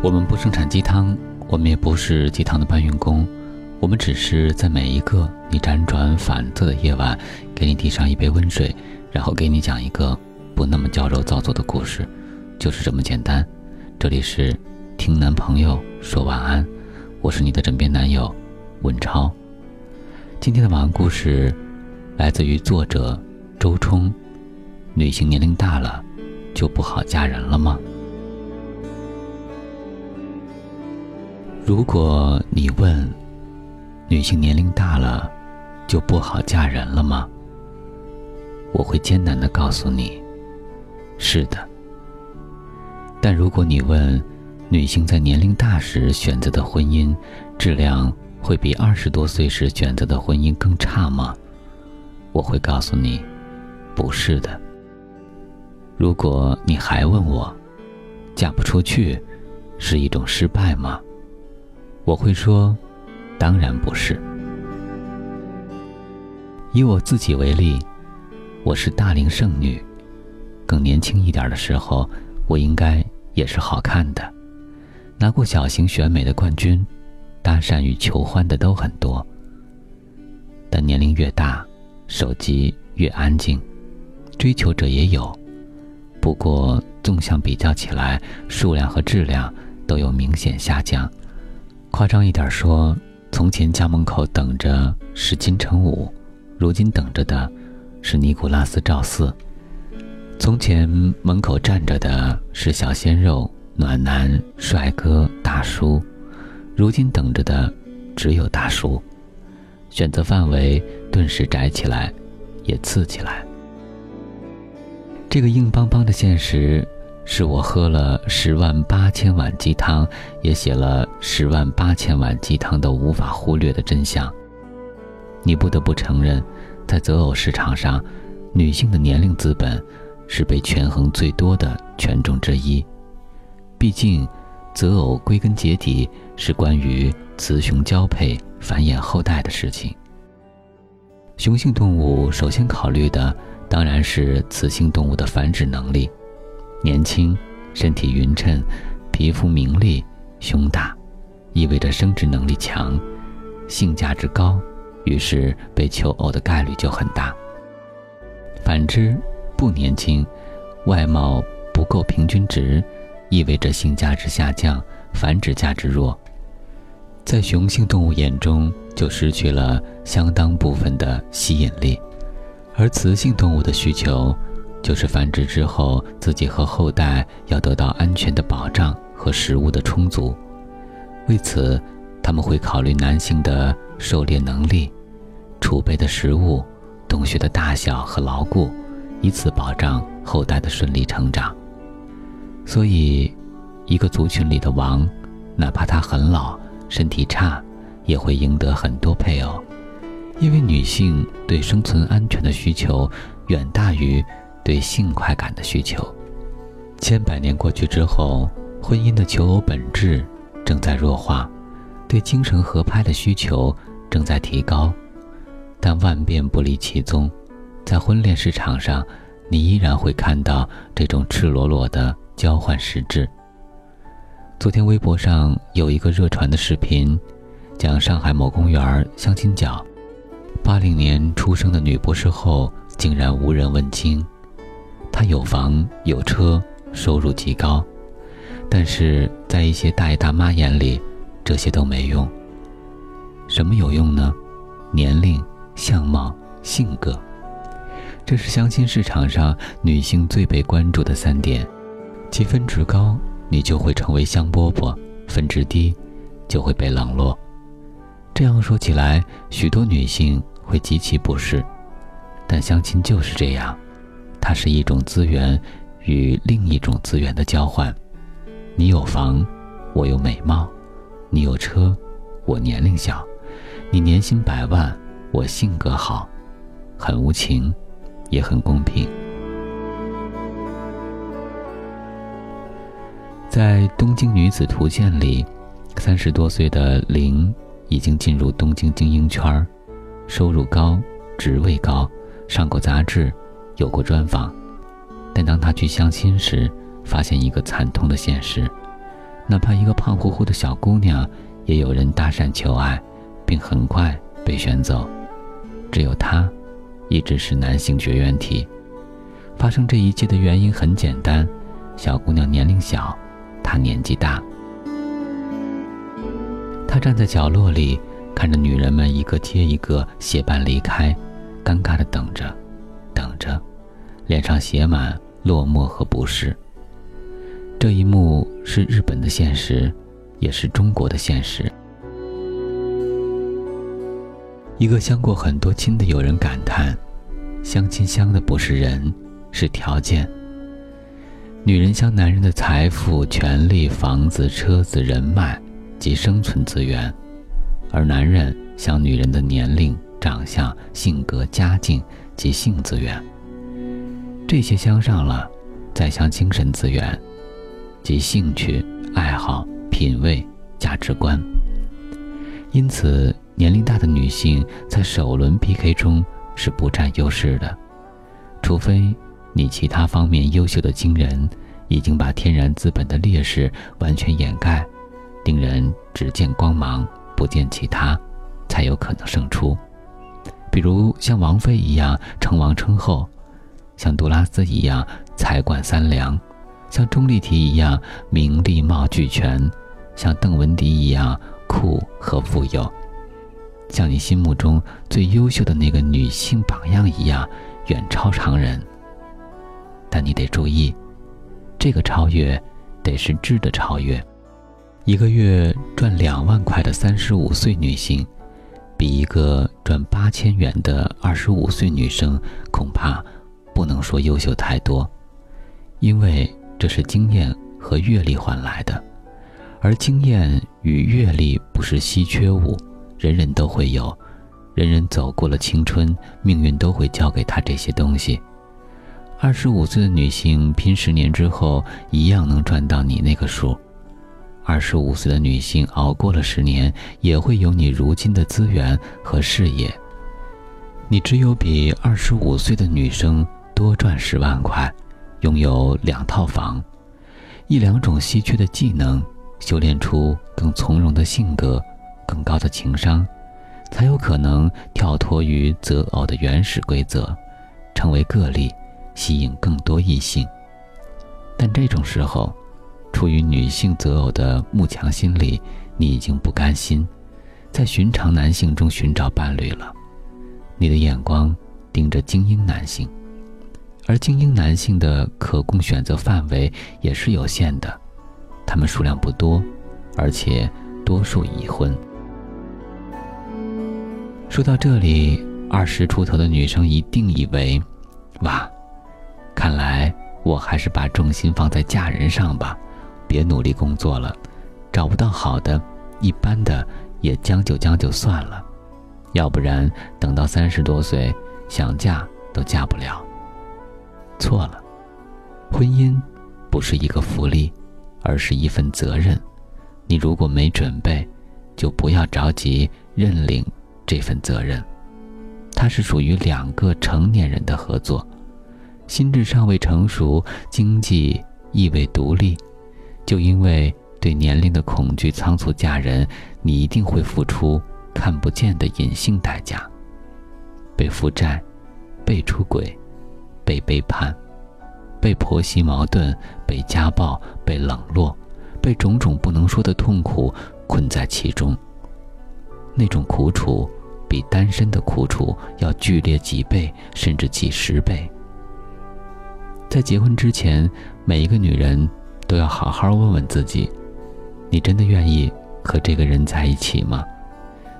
我们不生产鸡汤，我们也不是鸡汤的搬运工，我们只是在每一个你辗转反侧的夜晚，给你递上一杯温水，然后给你讲一个不那么矫揉造作的故事，就是这么简单。这里是听男朋友说晚安，我是你的枕边男友文超。今天的晚安故事来自于作者周冲。女性年龄大了，就不好嫁人了吗？如果你问，女性年龄大了就不好嫁人了吗？我会艰难的告诉你，是的。但如果你问，女性在年龄大时选择的婚姻质量会比二十多岁时选择的婚姻更差吗？我会告诉你，不是的。如果你还问我，嫁不出去是一种失败吗？我会说，当然不是。以我自己为例，我是大龄剩女，更年轻一点的时候，我应该也是好看的，拿过小型选美的冠军，搭讪与求欢的都很多。但年龄越大，手机越安静，追求者也有，不过纵向比较起来，数量和质量都有明显下降。夸张一点说，从前家门口等着是金城武，如今等着的是尼古拉斯赵四。从前门口站着的是小鲜肉、暖男、帅哥、大叔，如今等着的只有大叔。选择范围顿时窄起来，也次起来。这个硬邦邦的现实。是我喝了十万八千碗鸡汤，也写了十万八千碗鸡汤都无法忽略的真相。你不得不承认，在择偶市场上，女性的年龄资本是被权衡最多的权重之一。毕竟，择偶归根结底是关于雌雄交配、繁衍后代的事情。雄性动物首先考虑的当然是雌性动物的繁殖能力。年轻，身体匀称，皮肤明丽，胸大，意味着生殖能力强，性价值高，于是被求偶的概率就很大。反之，不年轻，外貌不够平均值，意味着性价值下降，繁殖价值弱，在雄性动物眼中就失去了相当部分的吸引力，而雌性动物的需求。就是繁殖之后，自己和后代要得到安全的保障和食物的充足。为此，他们会考虑男性的狩猎能力、储备的食物、洞穴的大小和牢固，以此保障后代的顺利成长。所以，一个族群里的王，哪怕他很老、身体差，也会赢得很多配偶，因为女性对生存安全的需求远大于。对性快感的需求，千百年过去之后，婚姻的求偶本质正在弱化，对精神合拍的需求正在提高，但万变不离其宗，在婚恋市场上，你依然会看到这种赤裸裸的交换实质。昨天微博上有一个热传的视频，讲上海某公园相亲角，八零年出生的女博士后竟然无人问津。他有房有车，收入极高，但是在一些大爷大妈眼里，这些都没用。什么有用呢？年龄、相貌、性格，这是相亲市场上女性最被关注的三点。其分值高，你就会成为香饽饽；分值低，就会被冷落。这样说起来，许多女性会极其不适，但相亲就是这样。它是一种资源与另一种资源的交换。你有房，我有美貌；你有车，我年龄小；你年薪百万，我性格好，很无情，也很公平。在《东京女子图鉴》里，三十多岁的玲已经进入东京精英圈，收入高，职位高，上过杂志。有过专访，但当他去相亲时，发现一个惨痛的现实：哪怕一个胖乎乎的小姑娘，也有人搭讪求爱，并很快被选走。只有她，一直是男性绝缘体。发生这一切的原因很简单：小姑娘年龄小，他年纪大。他站在角落里，看着女人们一个接一个结伴离开，尴尬的等着，等着，脸上写满落寞和不适。这一幕是日本的现实，也是中国的现实。一个相过很多亲的友人感叹：“相亲相的不是人。”是条件。女人相男人的财富、权利、房子、车子、人脉及生存资源，而男人相女人的年龄、长相、性格、家境及性资源。这些相上了，再相精神资源，及兴趣、爱好、品味、价值观。因此，年龄大的女性在首轮 PK 中是不占优势的，除非。你其他方面优秀的惊人，已经把天然资本的劣势完全掩盖，令人只见光芒不见其他，才有可能胜出。比如像王菲一样称王称后，像杜拉斯一样财管三良，像钟丽缇一样名利貌俱全，像邓文迪一样酷和富有，像你心目中最优秀的那个女性榜样一样远超常人。但你得注意，这个超越得是质的超越。一个月赚两万块的三十五岁女性，比一个赚八千元的二十五岁女生恐怕不能说优秀太多，因为这是经验和阅历换来的，而经验与阅历不是稀缺物，人人都会有，人人走过了青春，命运都会教给他这些东西。二十五岁的女性拼十年之后，一样能赚到你那个数。二十五岁的女性熬过了十年，也会有你如今的资源和事业。你只有比二十五岁的女生多赚十万块，拥有两套房，一两种稀缺的技能，修炼出更从容的性格，更高的情商，才有可能跳脱于择偶的原始规则，成为个例。吸引更多异性，但这种时候，出于女性择偶的慕强心理，你已经不甘心在寻常男性中寻找伴侣了。你的眼光盯着精英男性，而精英男性的可供选择范围也是有限的，他们数量不多，而且多数已婚。说到这里，二十出头的女生一定以为，哇！看来我还是把重心放在嫁人上吧，别努力工作了，找不到好的，一般的也将就将就算了，要不然等到三十多岁想嫁都嫁不了。错了，婚姻不是一个福利，而是一份责任。你如果没准备，就不要着急认领这份责任，它是属于两个成年人的合作。心智尚未成熟，经济亦未独立，就因为对年龄的恐惧，仓促嫁人，你一定会付出看不见的隐性代价：被负债，被出轨，被背叛，被婆媳矛盾，被家暴，被冷落，被种种不能说的痛苦困在其中。那种苦楚，比单身的苦楚要剧烈几倍，甚至几十倍。在结婚之前，每一个女人都要好好问问自己：你真的愿意和这个人在一起吗？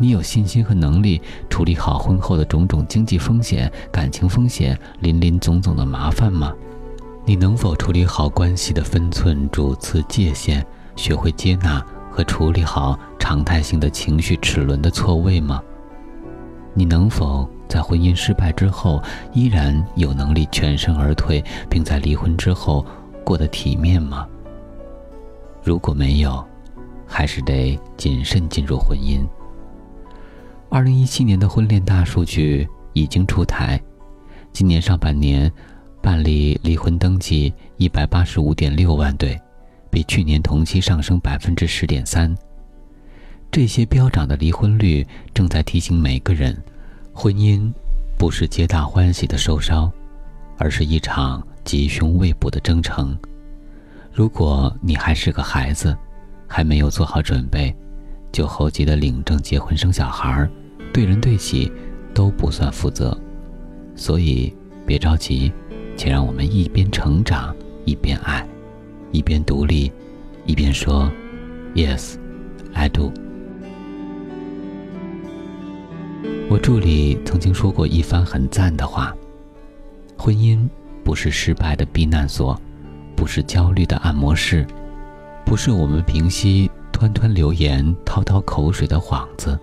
你有信心和能力处理好婚后的种种经济风险、感情风险、林林总总的麻烦吗？你能否处理好关系的分寸、主次、界限，学会接纳和处理好常态性的情绪齿轮的错位吗？你能否？在婚姻失败之后，依然有能力全身而退，并在离婚之后过得体面吗？如果没有，还是得谨慎进入婚姻。二零一七年的婚恋大数据已经出台，今年上半年办理离婚登记一百八十五点六万对，比去年同期上升百分之十点三。这些飙涨的离婚率正在提醒每个人：婚姻不是皆大欢喜的收梢，而是一场吉凶未卜的征程。如果你还是个孩子，还没有做好准备，就猴急的领证结婚生小孩儿，对人对己都不算负责。所以别着急，且让我们一边成长，一边爱，一边独立，一边说：“Yes, I do。”我助理曾经说过一番很赞的话：“婚姻不是失败的避难所，不是焦虑的按摩室，不是我们平息吞吞流言、滔滔口水的幌子，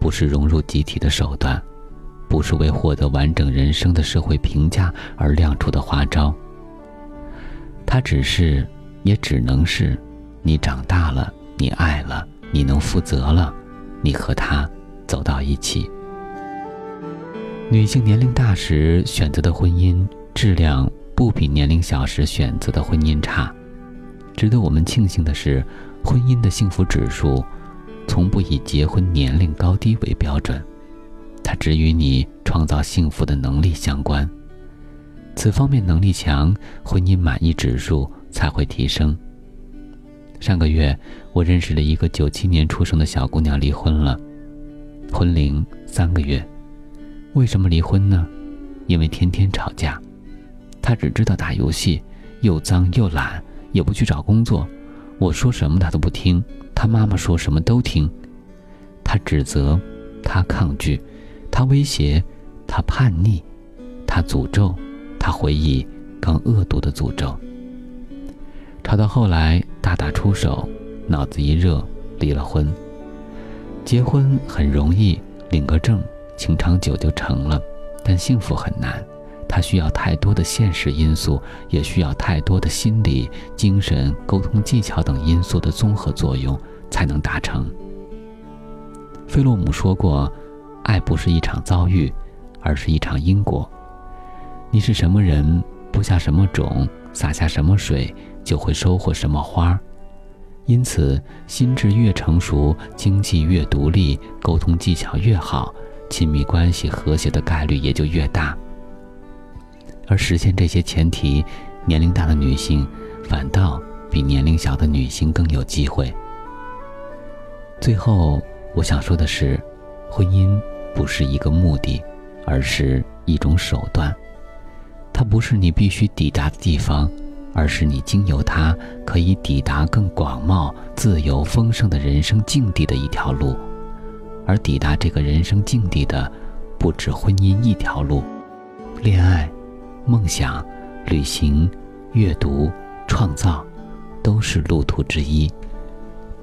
不是融入集体的手段，不是为获得完整人生的社会评价而亮出的花招。它只是，也只能是，你长大了，你爱了，你能负责了，你和他。”走到一起。女性年龄大时选择的婚姻质量不比年龄小时选择的婚姻差。值得我们庆幸的是，婚姻的幸福指数从不以结婚年龄高低为标准，它只与你创造幸福的能力相关。此方面能力强，婚姻满意指数才会提升。上个月，我认识了一个九七年出生的小姑娘，离婚了。婚龄三个月，为什么离婚呢？因为天天吵架，他只知道打游戏，又脏又懒，也不去找工作。我说什么他都不听，他妈妈说什么都听。他指责，他抗拒，他威胁，他叛逆，他诅咒，他回忆更恶毒的诅咒。吵到后来，大打出手，脑子一热，离了婚。结婚很容易，领个证，情长久就成了，但幸福很难，它需要太多的现实因素，也需要太多的心理、精神、沟通技巧等因素的综合作用才能达成。费洛姆说过：“爱不是一场遭遇，而是一场因果。你是什么人，播下什么种，撒下什么水，就会收获什么花。”因此，心智越成熟，经济越独立，沟通技巧越好，亲密关系和谐的概率也就越大。而实现这些前提，年龄大的女性反倒比年龄小的女性更有机会。最后，我想说的是，婚姻不是一个目的，而是一种手段，它不是你必须抵达的地方。而是你经由它可以抵达更广袤、自由、丰盛的人生境地的一条路，而抵达这个人生境地的，不止婚姻一条路，恋爱、梦想、旅行、阅读、创造，都是路途之一。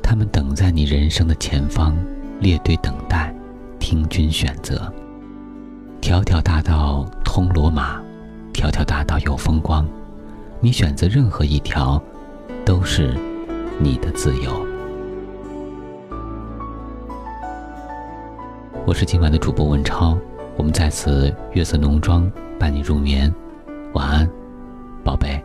他们等在你人生的前方，列队等待，听君选择。条条大道通罗马，条条大道有风光。你选择任何一条，都是你的自由。我是今晚的主播文超，我们在此月色浓妆伴你入眠，晚安，宝贝。